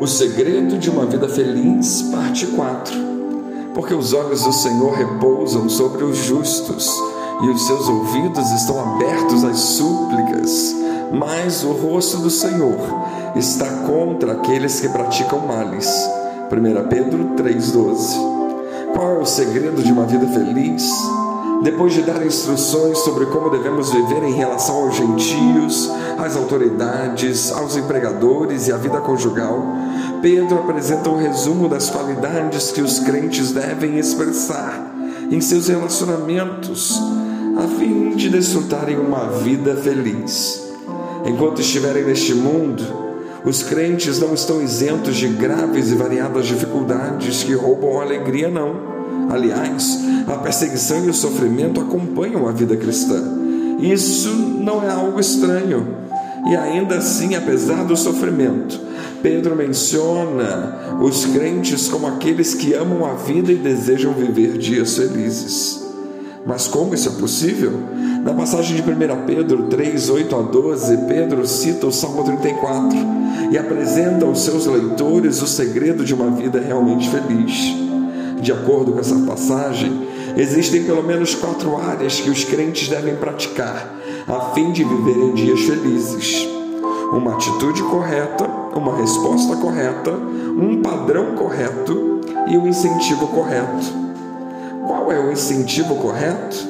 O segredo de uma vida feliz, parte 4. Porque os olhos do Senhor repousam sobre os justos e os seus ouvidos estão abertos às súplicas, mas o rosto do Senhor está contra aqueles que praticam males. 1 Pedro 3,12. Qual é o segredo de uma vida feliz? Depois de dar instruções sobre como devemos viver em relação aos gentios, às autoridades, aos empregadores e à vida conjugal, Pedro apresenta um resumo das qualidades que os crentes devem expressar em seus relacionamentos, a fim de desfrutarem uma vida feliz. Enquanto estiverem neste mundo, os crentes não estão isentos de graves e variadas dificuldades que roubam a alegria, não. Aliás, a perseguição e o sofrimento acompanham a vida cristã. Isso não é algo estranho. E ainda assim, apesar do sofrimento, Pedro menciona os crentes como aqueles que amam a vida e desejam viver dias felizes. Mas como isso é possível? Na passagem de 1 Pedro 3, 8 a 12, Pedro cita o Salmo 34 e apresenta aos seus leitores o segredo de uma vida realmente feliz. De acordo com essa passagem, existem pelo menos quatro áreas que os crentes devem praticar a fim de viverem dias felizes: uma atitude correta, uma resposta correta, um padrão correto e um incentivo correto. Qual é o incentivo correto?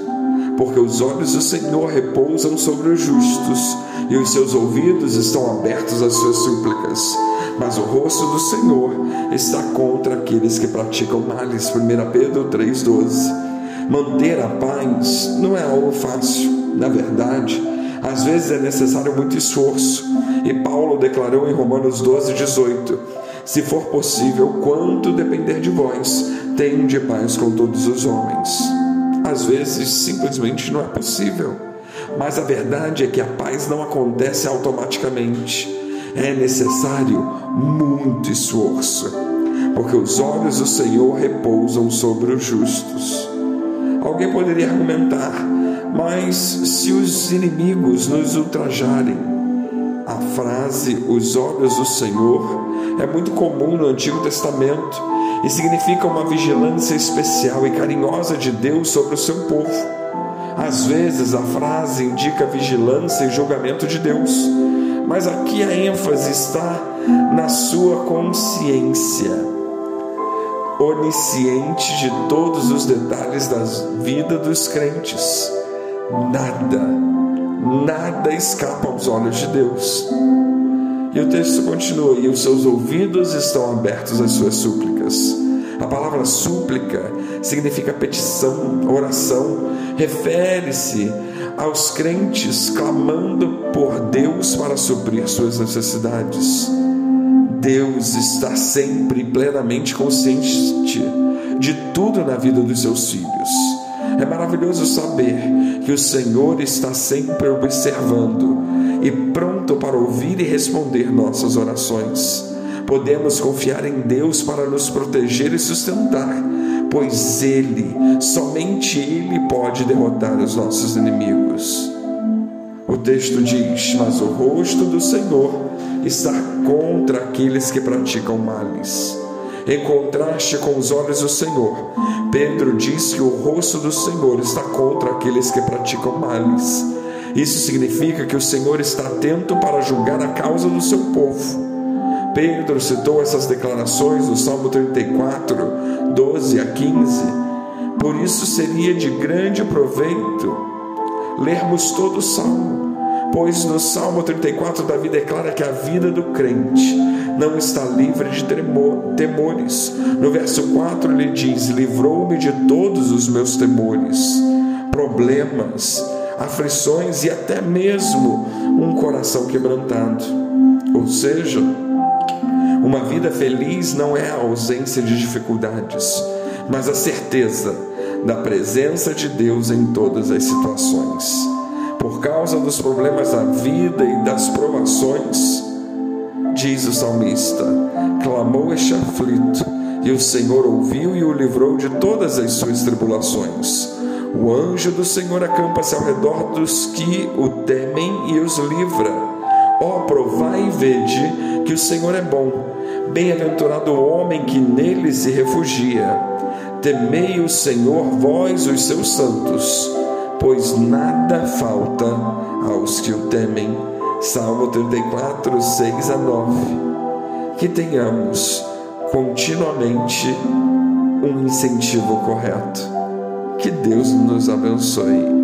Porque os olhos do Senhor repousam sobre os justos e os seus ouvidos estão abertos às suas súplicas mas o rosto do Senhor está contra aqueles que praticam males. 1 Pedro 3,12. Manter a paz não é algo fácil, na verdade, às vezes é necessário muito esforço, e Paulo declarou em Romanos 12,18: Se for possível, quanto depender de vós, de paz com todos os homens. Às vezes simplesmente não é possível, mas a verdade é que a paz não acontece automaticamente é necessário muito esforço, porque os olhos do Senhor repousam sobre os justos. Alguém poderia argumentar, mas se os inimigos nos ultrajarem, a frase os olhos do Senhor é muito comum no Antigo Testamento e significa uma vigilância especial e carinhosa de Deus sobre o seu povo. Às vezes a frase indica vigilância e julgamento de Deus, mas aqui a ênfase está na sua consciência, onisciente de todos os detalhes da vida dos crentes. Nada, nada escapa aos olhos de Deus. E o texto continua: e os seus ouvidos estão abertos às suas súplicas. A palavra súplica significa petição, oração, refere-se aos crentes clamando por Deus para suprir suas necessidades. Deus está sempre plenamente consciente de tudo na vida dos seus filhos. É maravilhoso saber que o Senhor está sempre observando e pronto para ouvir e responder nossas orações. Podemos confiar em Deus para nos proteger e sustentar pois Ele, somente Ele pode derrotar os nossos inimigos. O texto diz: Mas o rosto do Senhor está contra aqueles que praticam males. Em contraste com os olhos do Senhor, Pedro diz que o rosto do Senhor está contra aqueles que praticam males. Isso significa que o Senhor está atento para julgar a causa do seu povo Pedro citou essas declarações no Salmo 34, 12 a 15. Por isso seria de grande proveito lermos todo o Salmo, pois no Salmo 34 Davi declara que a vida do crente não está livre de temor, temores. No verso 4 ele diz: Livrou-me de todos os meus temores, problemas, aflições e até mesmo um coração quebrantado. Ou seja, uma vida feliz não é a ausência de dificuldades, mas a certeza da presença de Deus em todas as situações. Por causa dos problemas da vida e das provações, diz o salmista: clamou este aflito, e o Senhor ouviu e o livrou de todas as suas tribulações. O anjo do Senhor acampa-se ao redor dos que o temem e os livra. Ó, provai e vede que o Senhor é bom. Bem-aventurado o homem que nele se refugia. Temei o Senhor, vós, os seus santos, pois nada falta aos que o temem. Salmo 34, 6 a 9. Que tenhamos continuamente um incentivo correto. Que Deus nos abençoe